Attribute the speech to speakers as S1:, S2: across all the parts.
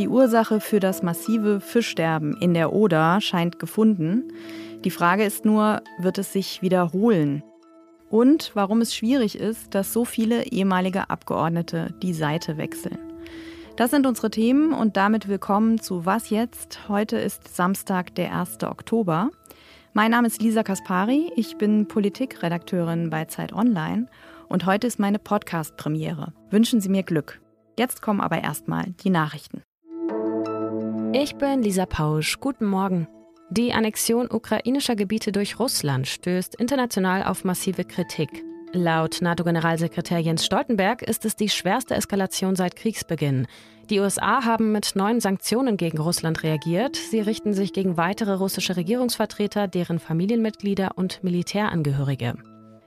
S1: Die Ursache für das massive Fischsterben in der Oder scheint gefunden. Die Frage ist nur, wird es sich wiederholen? Und warum es schwierig ist, dass so viele ehemalige Abgeordnete die Seite wechseln. Das sind unsere Themen und damit willkommen zu Was jetzt? Heute ist Samstag, der 1. Oktober. Mein Name ist Lisa Kaspari, ich bin Politikredakteurin bei Zeit Online und heute ist meine Podcast-Premiere. Wünschen Sie mir Glück. Jetzt kommen aber erstmal die Nachrichten.
S2: Ich bin Lisa Pausch. Guten Morgen. Die Annexion ukrainischer Gebiete durch Russland stößt international auf massive Kritik. Laut NATO-Generalsekretär Jens Stoltenberg ist es die schwerste Eskalation seit Kriegsbeginn. Die USA haben mit neuen Sanktionen gegen Russland reagiert. Sie richten sich gegen weitere russische Regierungsvertreter, deren Familienmitglieder und Militärangehörige.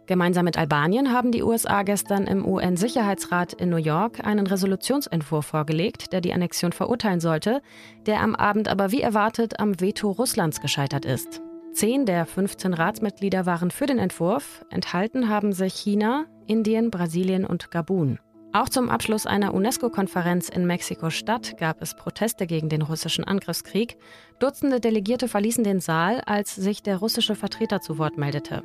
S2: Gemeinsam mit Albanien haben die USA gestern im UN-Sicherheitsrat in New York einen Resolutionsentwurf vorgelegt, der die Annexion verurteilen sollte, der am Abend aber wie erwartet am Veto Russlands gescheitert ist. Zehn der 15 Ratsmitglieder waren für den Entwurf, enthalten haben sich China, Indien, Brasilien und Gabun. Auch zum Abschluss einer UNESCO-Konferenz in Mexiko-Stadt gab es Proteste gegen den russischen Angriffskrieg. Dutzende Delegierte verließen den Saal, als sich der russische Vertreter zu Wort meldete.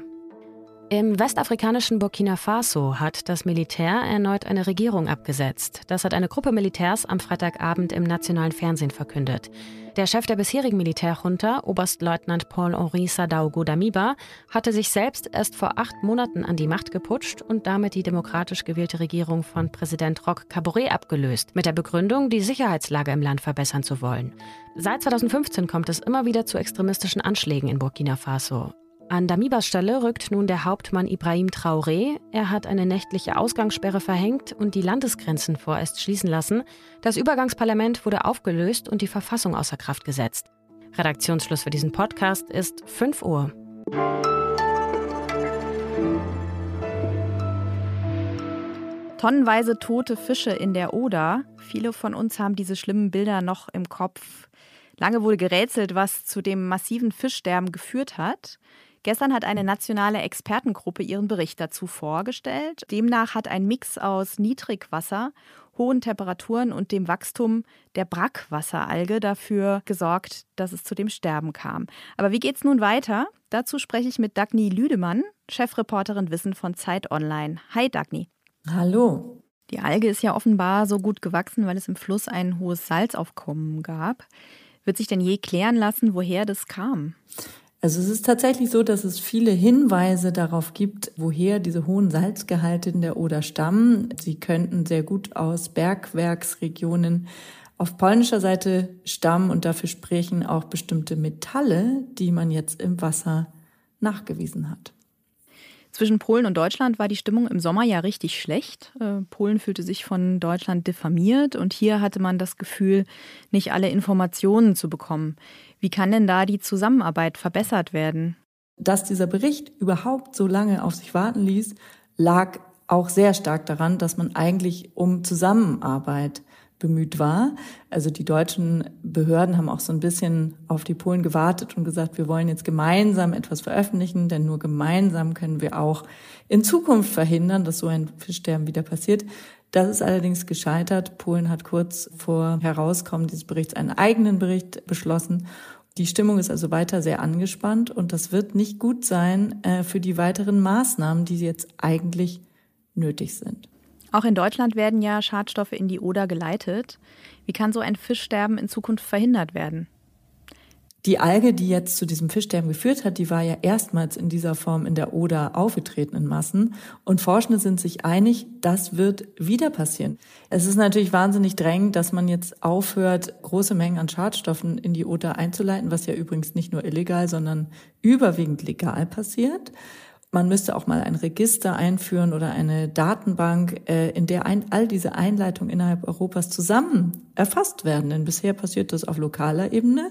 S2: Im westafrikanischen Burkina Faso hat das Militär erneut eine Regierung abgesetzt. Das hat eine Gruppe Militärs am Freitagabend im nationalen Fernsehen verkündet. Der Chef der bisherigen Militärjunta, Oberstleutnant Paul-Henri Sadaogo Damiba, hatte sich selbst erst vor acht Monaten an die Macht geputscht und damit die demokratisch gewählte Regierung von Präsident Roch Kabore abgelöst, mit der Begründung, die Sicherheitslage im Land verbessern zu wollen. Seit 2015 kommt es immer wieder zu extremistischen Anschlägen in Burkina Faso. An Damibas Stelle rückt nun der Hauptmann Ibrahim Traoré. Er hat eine nächtliche Ausgangssperre verhängt und die Landesgrenzen vorerst schließen lassen. Das Übergangsparlament wurde aufgelöst und die Verfassung außer Kraft gesetzt. Redaktionsschluss für diesen Podcast ist 5 Uhr.
S1: Tonnenweise tote Fische in der Oder. Viele von uns haben diese schlimmen Bilder noch im Kopf. Lange wurde gerätselt, was zu dem massiven Fischsterben geführt hat. Gestern hat eine nationale Expertengruppe ihren Bericht dazu vorgestellt. Demnach hat ein Mix aus Niedrigwasser, hohen Temperaturen und dem Wachstum der Brackwasseralge dafür gesorgt, dass es zu dem Sterben kam. Aber wie geht's nun weiter? Dazu spreche ich mit Dagny Lüdemann, Chefreporterin Wissen von Zeit Online. Hi Dagny.
S3: Hallo.
S1: Die Alge ist ja offenbar so gut gewachsen, weil es im Fluss ein hohes Salzaufkommen gab. Wird sich denn je klären lassen, woher das kam?
S3: Also es ist tatsächlich so, dass es viele Hinweise darauf gibt, woher diese hohen Salzgehalte in der Oder stammen. Sie könnten sehr gut aus Bergwerksregionen auf polnischer Seite stammen und dafür sprechen auch bestimmte Metalle, die man jetzt im Wasser nachgewiesen hat.
S1: Zwischen Polen und Deutschland war die Stimmung im Sommer ja richtig schlecht. Äh, Polen fühlte sich von Deutschland diffamiert und hier hatte man das Gefühl, nicht alle Informationen zu bekommen. Wie kann denn da die Zusammenarbeit verbessert werden?
S3: Dass dieser Bericht überhaupt so lange auf sich warten ließ, lag auch sehr stark daran, dass man eigentlich um Zusammenarbeit bemüht war. Also die deutschen Behörden haben auch so ein bisschen auf die Polen gewartet und gesagt, wir wollen jetzt gemeinsam etwas veröffentlichen, denn nur gemeinsam können wir auch in Zukunft verhindern, dass so ein Fischsterben wieder passiert. Das ist allerdings gescheitert. Polen hat kurz vor Herauskommen dieses Berichts einen eigenen Bericht beschlossen. Die Stimmung ist also weiter sehr angespannt und das wird nicht gut sein äh, für die weiteren Maßnahmen, die jetzt eigentlich nötig sind.
S1: Auch in Deutschland werden ja Schadstoffe in die Oder geleitet. Wie kann so ein Fischsterben in Zukunft verhindert werden?
S3: Die Alge, die jetzt zu diesem Fischsterben geführt hat, die war ja erstmals in dieser Form in der Oder aufgetreten in Massen. Und Forschende sind sich einig, das wird wieder passieren. Es ist natürlich wahnsinnig drängend, dass man jetzt aufhört, große Mengen an Schadstoffen in die Oder einzuleiten, was ja übrigens nicht nur illegal, sondern überwiegend legal passiert. Man müsste auch mal ein Register einführen oder eine Datenbank, äh, in der ein, all diese Einleitungen innerhalb Europas zusammen erfasst werden. Denn bisher passiert das auf lokaler Ebene.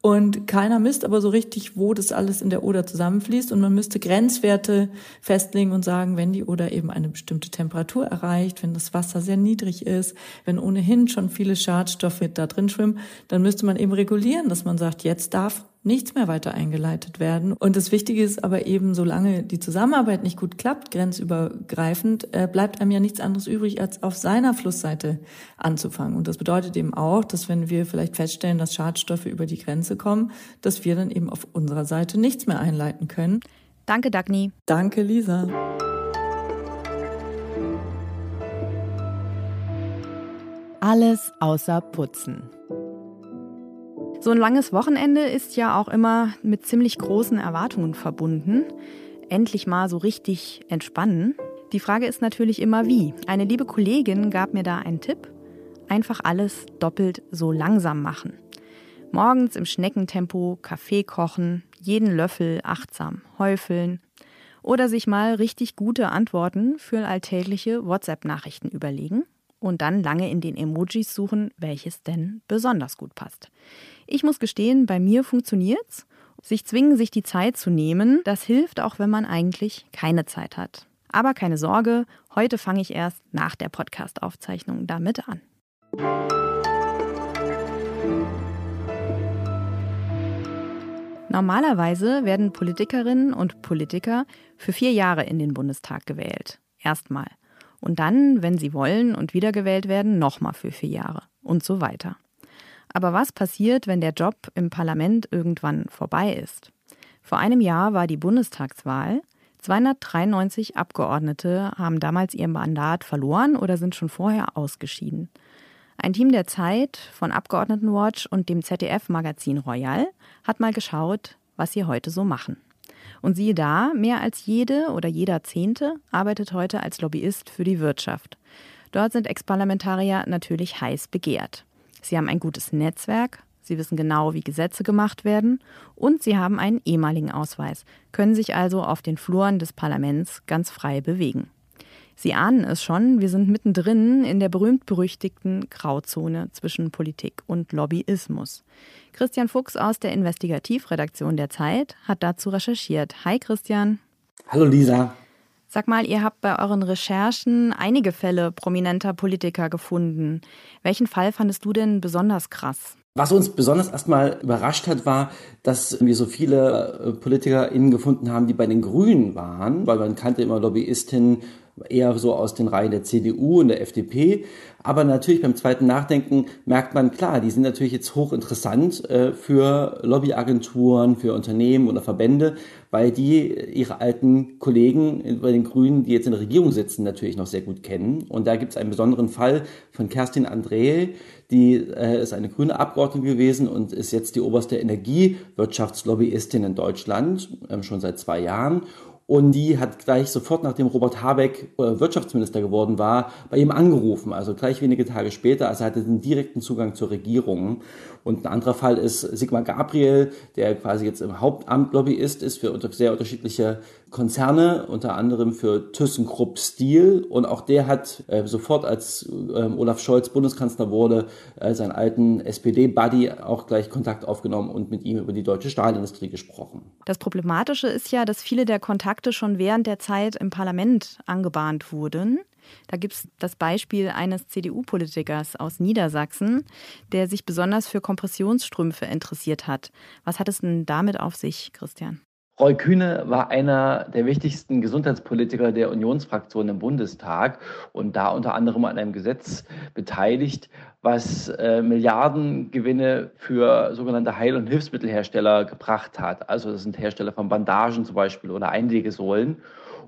S3: Und keiner misst aber so richtig, wo das alles in der Oder zusammenfließt. Und man müsste Grenzwerte festlegen und sagen, wenn die Oder eben eine bestimmte Temperatur erreicht, wenn das Wasser sehr niedrig ist, wenn ohnehin schon viele Schadstoffe da drin schwimmen, dann müsste man eben regulieren, dass man sagt, jetzt darf nichts mehr weiter eingeleitet werden. Und das Wichtige ist aber eben, solange die Zusammenarbeit nicht gut klappt, grenzübergreifend, äh, bleibt einem ja nichts anderes übrig, als auf seiner Flussseite anzufangen. Und das bedeutet eben auch, dass wenn wir vielleicht feststellen, dass Schadstoffe über die Grenze kommen, dass wir dann eben auf unserer Seite nichts mehr einleiten können.
S1: Danke, Dagny.
S3: Danke, Lisa.
S1: Alles außer Putzen. So ein langes Wochenende ist ja auch immer mit ziemlich großen Erwartungen verbunden. Endlich mal so richtig entspannen. Die Frage ist natürlich immer wie. Eine liebe Kollegin gab mir da einen Tipp. Einfach alles doppelt so langsam machen. Morgens im Schneckentempo Kaffee kochen, jeden Löffel achtsam häufeln oder sich mal richtig gute Antworten für alltägliche WhatsApp-Nachrichten überlegen und dann lange in den Emojis suchen, welches denn besonders gut passt. Ich muss gestehen, bei mir funktioniert's. Sich zwingen, sich die Zeit zu nehmen, das hilft auch, wenn man eigentlich keine Zeit hat. Aber keine Sorge, heute fange ich erst nach der Podcast-Aufzeichnung damit an. Normalerweise werden Politikerinnen und Politiker für vier Jahre in den Bundestag gewählt. Erstmal und dann, wenn sie wollen und wiedergewählt werden, nochmal für vier Jahre und so weiter. Aber was passiert, wenn der Job im Parlament irgendwann vorbei ist? Vor einem Jahr war die Bundestagswahl. 293 Abgeordnete haben damals ihr Mandat verloren oder sind schon vorher ausgeschieden. Ein Team der Zeit von Abgeordnetenwatch und dem ZDF-Magazin Royal hat mal geschaut, was sie heute so machen. Und siehe da, mehr als jede oder jeder Zehnte arbeitet heute als Lobbyist für die Wirtschaft. Dort sind Ex-Parlamentarier natürlich heiß begehrt. Sie haben ein gutes Netzwerk, sie wissen genau, wie Gesetze gemacht werden und sie haben einen ehemaligen Ausweis, können sich also auf den Fluren des Parlaments ganz frei bewegen. Sie ahnen es schon, wir sind mittendrin in der berühmt-berüchtigten Grauzone zwischen Politik und Lobbyismus. Christian Fuchs aus der Investigativredaktion der Zeit hat dazu recherchiert. Hi Christian.
S4: Hallo Lisa.
S1: Sag mal, ihr habt bei euren Recherchen einige Fälle prominenter Politiker gefunden. Welchen Fall fandest du denn besonders krass?
S4: Was uns besonders erstmal überrascht hat, war, dass wir so viele äh, PolitikerInnen gefunden haben, die bei den Grünen waren, weil man kannte immer Lobbyistinnen eher so aus den Reihen der CDU und der FDP. Aber natürlich beim zweiten Nachdenken merkt man, klar, die sind natürlich jetzt hochinteressant äh, für Lobbyagenturen, für Unternehmen oder Verbände, weil die ihre alten Kollegen bei den Grünen, die jetzt in der Regierung sitzen, natürlich noch sehr gut kennen. Und da gibt es einen besonderen Fall von Kerstin André, die äh, ist eine grüne Abgeordnete gewesen und ist jetzt die oberste Energiewirtschaftslobbyistin in Deutschland, äh, schon seit zwei Jahren. Und die hat gleich sofort, nachdem Robert Habeck äh, Wirtschaftsminister geworden war, bei ihm angerufen. Also gleich wenige Tage später. Also er hatte den direkten Zugang zur Regierung. Und ein anderer Fall ist Sigmar Gabriel, der quasi jetzt im Hauptamt Lobbyist ist für sehr unterschiedliche Konzerne, unter anderem für ThyssenKrupp Steel. Und auch der hat äh, sofort, als äh, Olaf Scholz Bundeskanzler wurde, äh, seinen alten SPD-Buddy auch gleich Kontakt aufgenommen und mit ihm über die deutsche Stahlindustrie gesprochen.
S1: Das Problematische ist ja, dass viele der Kontakte schon während der Zeit im Parlament angebahnt wurden. Da gibt es das Beispiel eines CDU-Politikers aus Niedersachsen, der sich besonders für Kompressionsstrümpfe interessiert hat. Was hat es denn damit auf sich, Christian?
S5: Roy Kühne war einer der wichtigsten Gesundheitspolitiker der Unionsfraktion im Bundestag und da unter anderem an einem Gesetz beteiligt, was äh, Milliardengewinne für sogenannte Heil- und Hilfsmittelhersteller gebracht hat. Also das sind Hersteller von Bandagen zum Beispiel oder Einlegesohlen.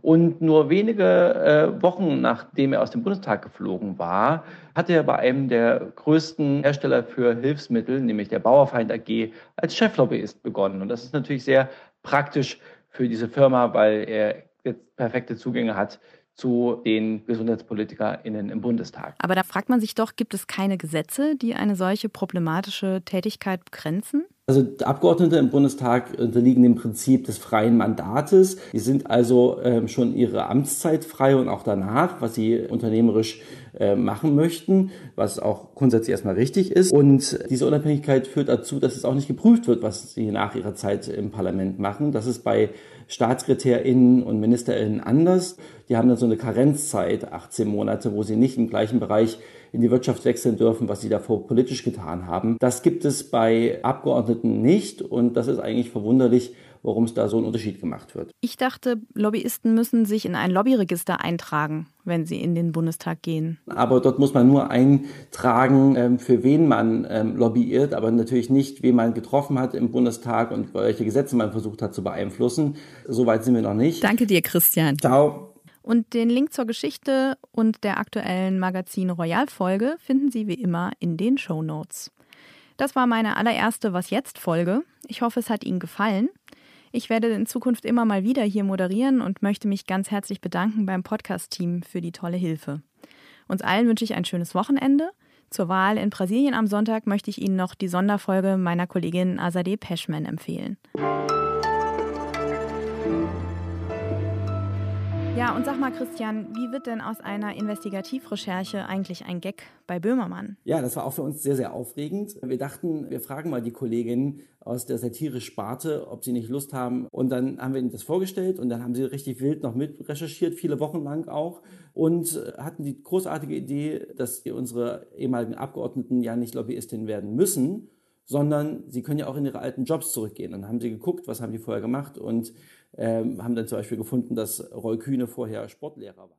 S5: Und nur wenige äh, Wochen nachdem er aus dem Bundestag geflogen war, hat er bei einem der größten Hersteller für Hilfsmittel, nämlich der Bauerfeind AG, als Cheflobbyist begonnen. Und das ist natürlich sehr praktisch für diese Firma, weil er jetzt perfekte Zugänge hat zu den GesundheitspolitikerInnen im Bundestag.
S1: Aber da fragt man sich doch, gibt es keine Gesetze, die eine solche problematische Tätigkeit begrenzen?
S4: Also Abgeordnete im Bundestag unterliegen dem Prinzip des freien Mandates. Die sind also ähm, schon ihre Amtszeit frei und auch danach, was sie unternehmerisch äh, machen möchten, was auch grundsätzlich erstmal richtig ist. Und diese Unabhängigkeit führt dazu, dass es auch nicht geprüft wird, was sie nach ihrer Zeit im Parlament machen. Das ist bei StaatssekretärInnen und MinisterInnen anders. Die haben dann so eine Karenzzeit, 18 Monate, wo sie nicht im gleichen Bereich in die Wirtschaft wechseln dürfen, was sie davor politisch getan haben. Das gibt es bei Abgeordneten nicht und das ist eigentlich verwunderlich, warum es da so ein Unterschied gemacht wird.
S1: Ich dachte, Lobbyisten müssen sich in ein Lobbyregister eintragen, wenn sie in den Bundestag gehen.
S4: Aber dort muss man nur eintragen, ähm, für wen man ähm, lobbyiert, aber natürlich nicht, wen man getroffen hat im Bundestag und welche Gesetze man versucht hat zu beeinflussen. Soweit sind wir noch nicht.
S1: Danke dir, Christian.
S4: Ciao.
S1: Und den Link zur Geschichte und der aktuellen Magazin Royal Folge finden Sie wie immer in den Show Notes. Das war meine allererste Was jetzt Folge. Ich hoffe, es hat Ihnen gefallen. Ich werde in Zukunft immer mal wieder hier moderieren und möchte mich ganz herzlich bedanken beim Podcast-Team für die tolle Hilfe. Uns allen wünsche ich ein schönes Wochenende. Zur Wahl in Brasilien am Sonntag möchte ich Ihnen noch die Sonderfolge meiner Kollegin Azadeh Peschman empfehlen. Ja, und sag mal, Christian, wie wird denn aus einer Investigativrecherche eigentlich ein Gag bei Böhmermann?
S4: Ja, das war auch für uns sehr, sehr aufregend. Wir dachten, wir fragen mal die Kollegin aus der Satire-Sparte, ob sie nicht Lust haben. Und dann haben wir ihnen das vorgestellt und dann haben sie richtig wild noch mit recherchiert, viele Wochen lang auch. Und hatten die großartige Idee, dass unsere ehemaligen Abgeordneten ja nicht Lobbyistinnen werden müssen, sondern sie können ja auch in ihre alten Jobs zurückgehen. Und dann haben sie geguckt, was haben die vorher gemacht und ähm, haben dann zum Beispiel gefunden, dass Roy Kühne vorher Sportlehrer war.